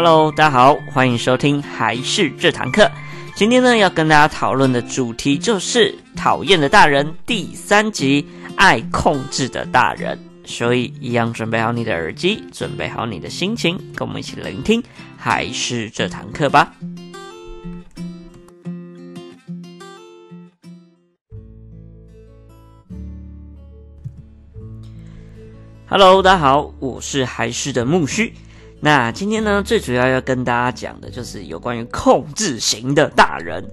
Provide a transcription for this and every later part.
Hello，大家好，欢迎收听还是这堂课。今天呢，要跟大家讨论的主题就是讨厌的大人第三集，爱控制的大人。所以，一样准备好你的耳机，准备好你的心情，跟我们一起聆听还是这堂课吧。Hello，大家好，我是还是的木须。那今天呢，最主要要跟大家讲的就是有关于控制型的大人。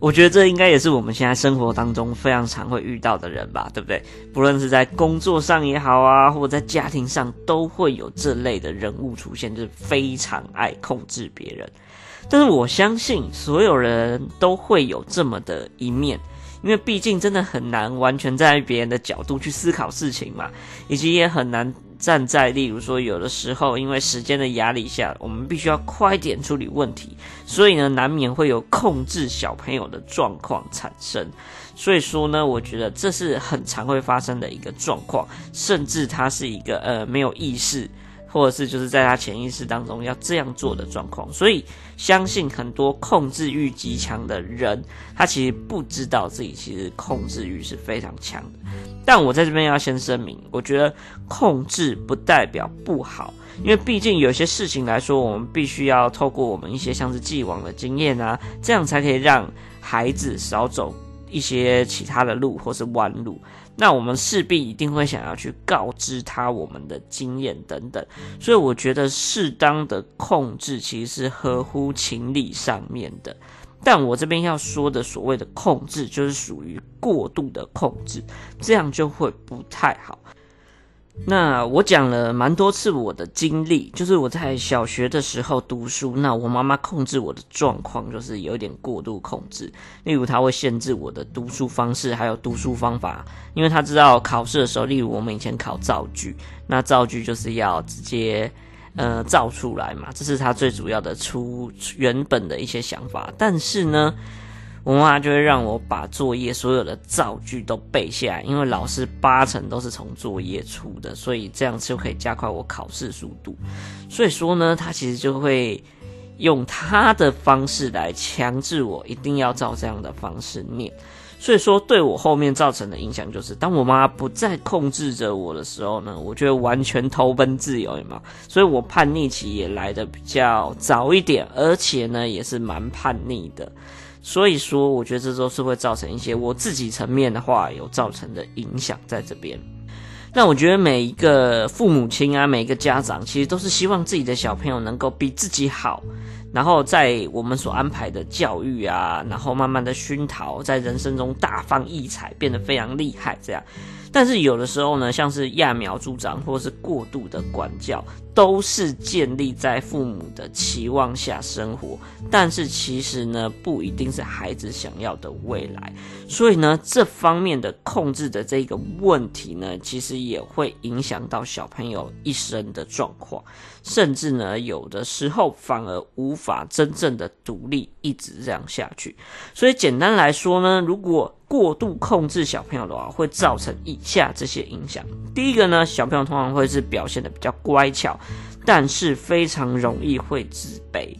我觉得这应该也是我们现在生活当中非常常会遇到的人吧，对不对？不论是在工作上也好啊，或者在家庭上，都会有这类的人物出现，就是非常爱控制别人。但是我相信，所有人都会有这么的一面。因为毕竟真的很难完全在别人的角度去思考事情嘛，以及也很难站在，例如说有的时候因为时间的压力下，我们必须要快点处理问题，所以呢，难免会有控制小朋友的状况产生。所以说呢，我觉得这是很常会发生的一个状况，甚至它是一个呃没有意识。或者是就是在他潜意识当中要这样做的状况，所以相信很多控制欲极强的人，他其实不知道自己其实控制欲是非常强的。但我在这边要先声明，我觉得控制不代表不好，因为毕竟有些事情来说，我们必须要透过我们一些像是既往的经验啊，这样才可以让孩子少走一些其他的路或是弯路。那我们势必一定会想要去告知他我们的经验等等，所以我觉得适当的控制其实是合乎情理上面的。但我这边要说的所谓的控制，就是属于过度的控制，这样就会不太好。那我讲了蛮多次我的经历，就是我在小学的时候读书，那我妈妈控制我的状况就是有点过度控制，例如她会限制我的读书方式，还有读书方法，因为她知道考试的时候，例如我们以前考造句，那造句就是要直接呃造出来嘛，这是她最主要的出原本的一些想法，但是呢。我妈就会让我把作业所有的造句都背下来，因为老师八成都是从作业出的，所以这样就可以加快我考试速度。所以说呢，他其实就会用他的方式来强制我一定要照这样的方式念。所以说，对我后面造成的影响就是，当我妈不再控制着我的时候呢，我就会完全投奔自由，有没有？所以我叛逆期也来的比较早一点，而且呢，也是蛮叛逆的。所以说，我觉得这都是会造成一些我自己层面的话有造成的影响在这边。那我觉得每一个父母亲啊，每一个家长，其实都是希望自己的小朋友能够比自己好，然后在我们所安排的教育啊，然后慢慢的熏陶，在人生中大放异彩，变得非常厉害这样。但是有的时候呢，像是揠苗助长或是过度的管教。都是建立在父母的期望下生活，但是其实呢，不一定是孩子想要的未来。所以呢，这方面的控制的这个问题呢，其实也会影响到小朋友一生的状况，甚至呢，有的时候反而无法真正的独立，一直这样下去。所以简单来说呢，如果过度控制小朋友的话，会造成以下这些影响。第一个呢，小朋友通常会是表现得比较乖巧，但是非常容易会自卑。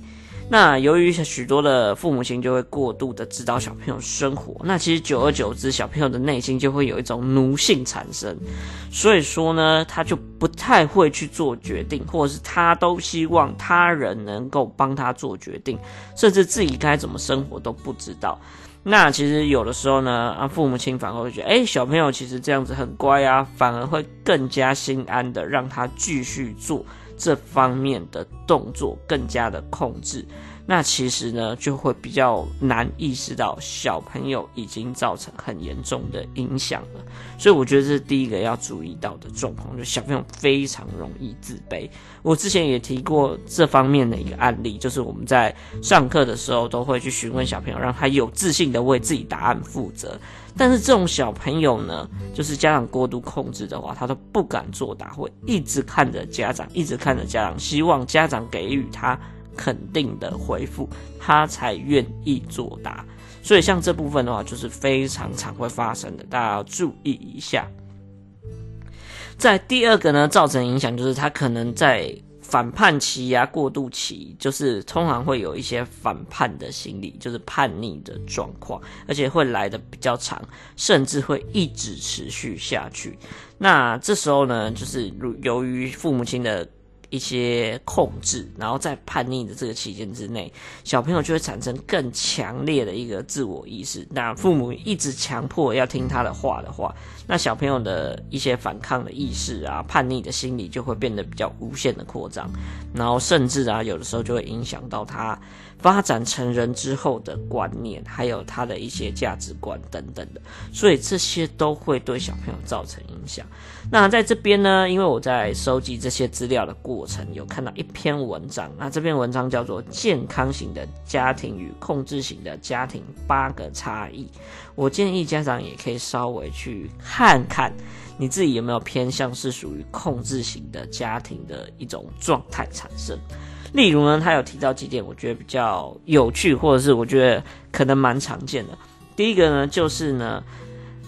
那由于许多的父母亲就会过度的指导小朋友生活，那其实久而久之，小朋友的内心就会有一种奴性产生。所以说呢，他就不太会去做决定，或者是他都希望他人能够帮他做决定，甚至自己该怎么生活都不知道。那其实有的时候呢，啊，父母亲反而会觉得，哎，小朋友其实这样子很乖啊，反而会更加心安的让他继续做这方面的动作，更加的控制。那其实呢，就会比较难意识到小朋友已经造成很严重的影响了，所以我觉得这是第一个要注意到的状况，就小朋友非常容易自卑。我之前也提过这方面的一个案例，就是我们在上课的时候都会去询问小朋友，让他有自信的为自己答案负责。但是这种小朋友呢，就是家长过度控制的话，他都不敢作答，会一直看着家长，一直看着家长，希望家长给予他。肯定的回复，他才愿意作答。所以像这部分的话，就是非常常会发生的，大家要注意一下。在第二个呢，造成影响就是他可能在反叛期呀、过渡期，就是通常会有一些反叛的心理，就是叛逆的状况，而且会来的比较长，甚至会一直持续下去。那这时候呢，就是由于父母亲的。一些控制，然后在叛逆的这个期间之内，小朋友就会产生更强烈的一个自我意识。那父母一直强迫要听他的话的话，那小朋友的一些反抗的意识啊、叛逆的心理就会变得比较无限的扩张，然后甚至啊，有的时候就会影响到他发展成人之后的观念，还有他的一些价值观等等的。所以这些都会对小朋友造成影响。那在这边呢，因为我在收集这些资料的过程，有看到一篇文章。那这篇文章叫做《健康型的家庭与控制型的家庭八个差异》。我建议家长也可以稍微去看看，你自己有没有偏向是属于控制型的家庭的一种状态产生。例如呢，他有提到几点，我觉得比较有趣，或者是我觉得可能蛮常见的。第一个呢，就是呢。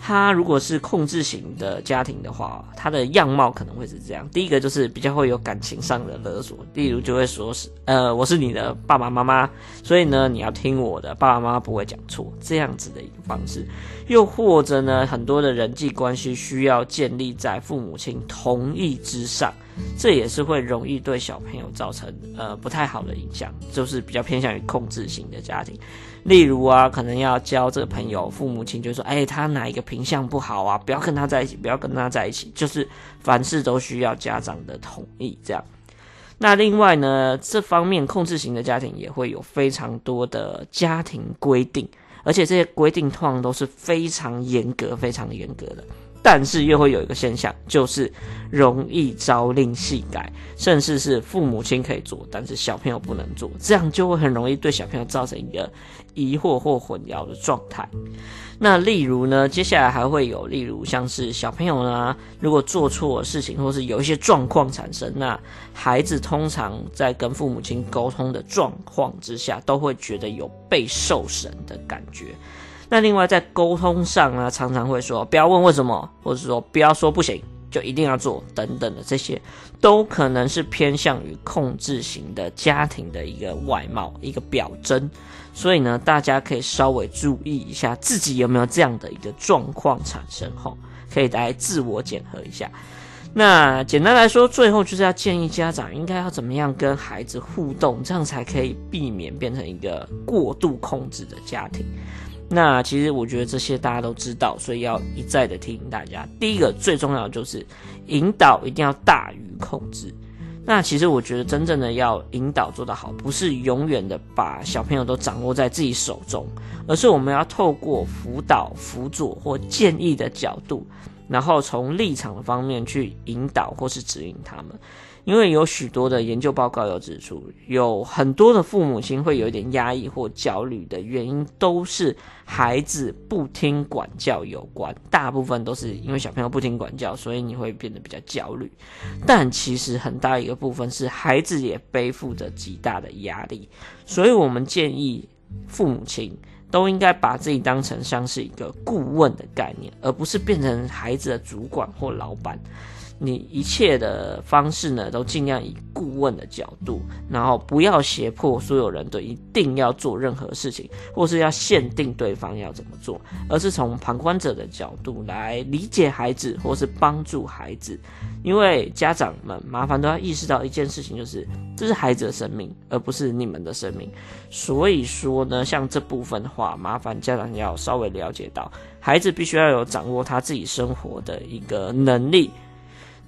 他如果是控制型的家庭的话，他的样貌可能会是这样。第一个就是比较会有感情上的勒索，例如就会说是，呃，我是你的爸爸妈妈，所以呢，你要听我的，爸爸妈妈不会讲错，这样子的一个方式。又或者呢，很多的人际关系需要建立在父母亲同意之上，这也是会容易对小朋友造成呃不太好的影响，就是比较偏向于控制型的家庭。例如啊，可能要交这个朋友，父母亲就说：“哎，他哪一个品相不好啊？不要跟他在一起，不要跟他在一起。”就是凡事都需要家长的同意，这样。那另外呢，这方面控制型的家庭也会有非常多的家庭规定，而且这些规定通常都是非常严格、非常严格的。但是又会有一个现象，就是容易朝令夕改，甚至是父母亲可以做，但是小朋友不能做，这样就会很容易对小朋友造成一个疑惑或混淆的状态。那例如呢，接下来还会有，例如像是小朋友呢，如果做错事情，或是有一些状况产生，那孩子通常在跟父母亲沟通的状况之下，都会觉得有被受审的感觉。那另外在沟通上呢，常常会说不要问为什么，或者说不要说不行就一定要做等等的，这些都可能是偏向于控制型的家庭的一个外貌，一个表征。所以呢，大家可以稍微注意一下自己有没有这样的一个状况产生吼，可以来自我检核一下。那简单来说，最后就是要建议家长应该要怎么样跟孩子互动，这样才可以避免变成一个过度控制的家庭。那其实我觉得这些大家都知道，所以要一再的提醒大家。第一个最重要的就是引导一定要大于控制。那其实我觉得真正的要引导做得好，不是永远的把小朋友都掌握在自己手中，而是我们要透过辅导、辅佐或建议的角度，然后从立场的方面去引导或是指引他们。因为有许多的研究报告有指出，有很多的父母亲会有一点压抑或焦虑的原因，都是孩子不听管教有关。大部分都是因为小朋友不听管教，所以你会变得比较焦虑。但其实很大一个部分是孩子也背负着极大的压力，所以我们建议父母亲都应该把自己当成像是一个顾问的概念，而不是变成孩子的主管或老板。你一切的方式呢，都尽量以顾问的角度，然后不要胁迫所有人都一定要做任何事情，或是要限定对方要怎么做，而是从旁观者的角度来理解孩子，或是帮助孩子。因为家长们麻烦都要意识到一件事情，就是这是孩子的生命，而不是你们的生命。所以说呢，像这部分的话，麻烦家长要稍微了解到，孩子必须要有掌握他自己生活的一个能力。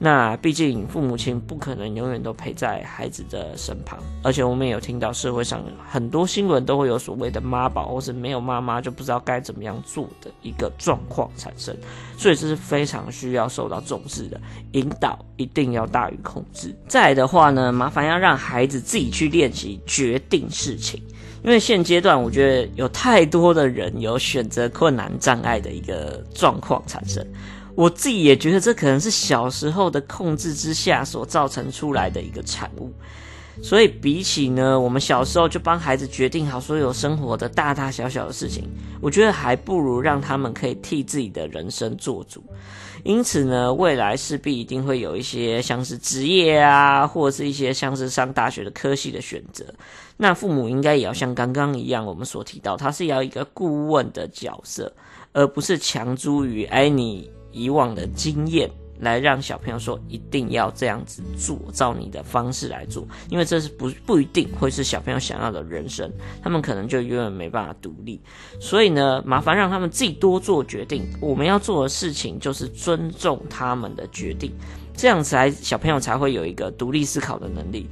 那毕竟父母亲不可能永远都陪在孩子的身旁，而且我们也有听到社会上很多新闻都会有所谓的妈宝，或是没有妈妈就不知道该怎么样做的一个状况产生，所以这是非常需要受到重视的。引导一定要大于控制。再的话呢，麻烦要让孩子自己去练习决定事情，因为现阶段我觉得有太多的人有选择困难障碍的一个状况产生。我自己也觉得这可能是小时候的控制之下所造成出来的一个产物。所以比起呢，我们小时候就帮孩子决定好所有生活的大大小小的事情，我觉得还不如让他们可以替自己的人生做主。因此呢，未来势必一定会有一些像是职业啊，或者是一些像是上大学的科系的选择。那父母应该也要像刚刚一样，我们所提到，他是要一个顾问的角色，而不是强诸于哎你以往的经验。来让小朋友说一定要这样子做，照你的方式来做，因为这是不不一定会是小朋友想要的人生，他们可能就永远没办法独立。所以呢，麻烦让他们自己多做决定。我们要做的事情就是尊重他们的决定，这样才小朋友才会有一个独立思考的能力。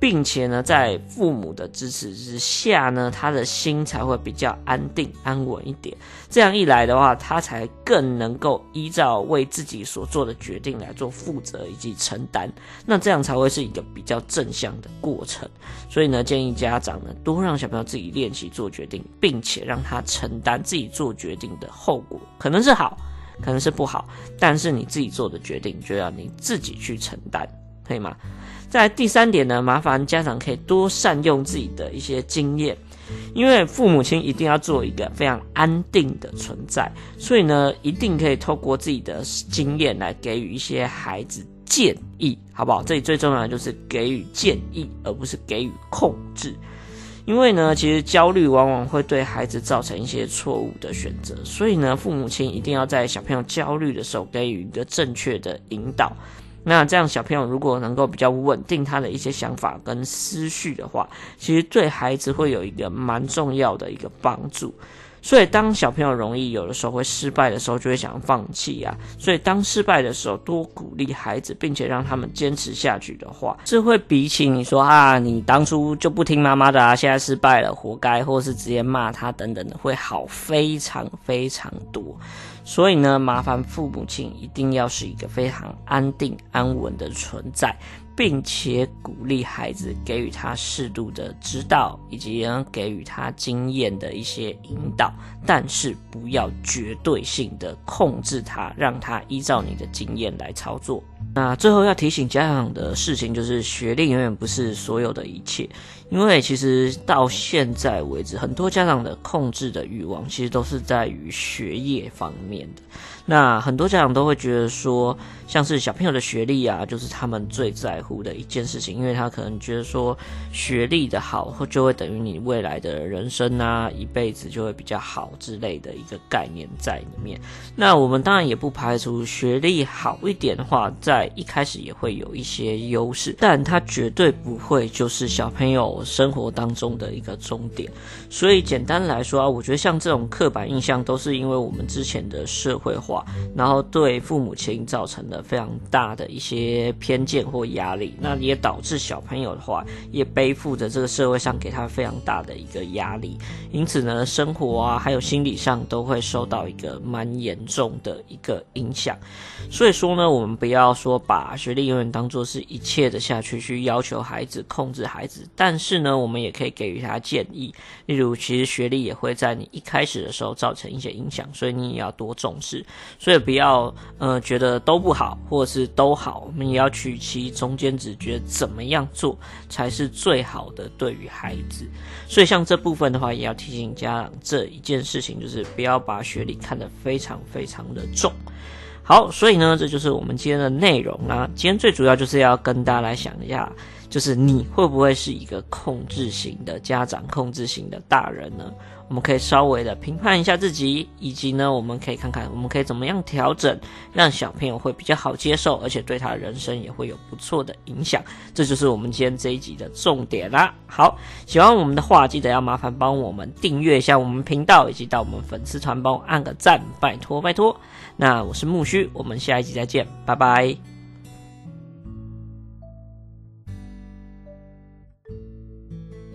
并且呢，在父母的支持之下呢，他的心才会比较安定安稳一点。这样一来的话，他才更能够依照为自己所做的决定来做负责以及承担。那这样才会是一个比较正向的过程。所以呢，建议家长呢，多让小朋友自己练习做决定，并且让他承担自己做决定的后果，可能是好，可能是不好，但是你自己做的决定就要你自己去承担，可以吗？在第三点呢，麻烦家长可以多善用自己的一些经验，因为父母亲一定要做一个非常安定的存在，所以呢，一定可以透过自己的经验来给予一些孩子建议，好不好？这里最重要的就是给予建议，而不是给予控制，因为呢，其实焦虑往往会对孩子造成一些错误的选择，所以呢，父母亲一定要在小朋友焦虑的时候给予一个正确的引导。那这样小朋友如果能够比较稳定他的一些想法跟思绪的话，其实对孩子会有一个蛮重要的一个帮助。所以当小朋友容易有的时候会失败的时候，就会想放弃啊。所以当失败的时候，多鼓励孩子，并且让他们坚持下去的话，这会比起你说啊，你当初就不听妈妈的啊，现在失败了，活该，或是直接骂他等等的，会好非常非常多。所以呢，麻烦父母亲一定要是一个非常安定安稳的存在，并且鼓励孩子，给予他适度的指导，以及呢给予他经验的一些引导，但是不要绝对性的控制他，让他依照你的经验来操作。那最后要提醒家长的事情就是，学历永远不是所有的一切。因为其实到现在为止，很多家长的控制的欲望，其实都是在于学业方面的。那很多家长都会觉得说，像是小朋友的学历啊，就是他们最在乎的一件事情，因为他可能觉得说，学历的好，或就会等于你未来的人生啊，一辈子就会比较好之类的一个概念在里面。那我们当然也不排除学历好一点的话，在一开始也会有一些优势，但他绝对不会就是小朋友生活当中的一个终点。所以简单来说啊，我觉得像这种刻板印象，都是因为我们之前的社会化。然后对父母亲造成了非常大的一些偏见或压力，那也导致小朋友的话也背负着这个社会上给他非常大的一个压力，因此呢，生活啊还有心理上都会受到一个蛮严重的一个影响。所以说呢，我们不要说把学历永远当做是一切的下去去要求孩子、控制孩子，但是是呢，我们也可以给予他建议，例如其实学历也会在你一开始的时候造成一些影响，所以你也要多重视。所以不要呃觉得都不好，或者是都好，我们也要取其中间值，觉得怎么样做才是最好的对于孩子。所以像这部分的话，也要提醒家长这一件事情，就是不要把学历看得非常非常的重。好，所以呢，这就是我们今天的内容啦。今天最主要就是要跟大家来想一下，就是你会不会是一个控制型的家长，控制型的大人呢？我们可以稍微的评判一下自己，以及呢，我们可以看看我们可以怎么样调整，让小朋友会比较好接受，而且对他人生也会有不错的影响。这就是我们今天这一集的重点啦。好，喜欢我们的话，记得要麻烦帮我们订阅一下我们频道，以及到我们粉丝团帮我按个赞，拜托拜托。那我是木须，我们下一集再见，拜拜。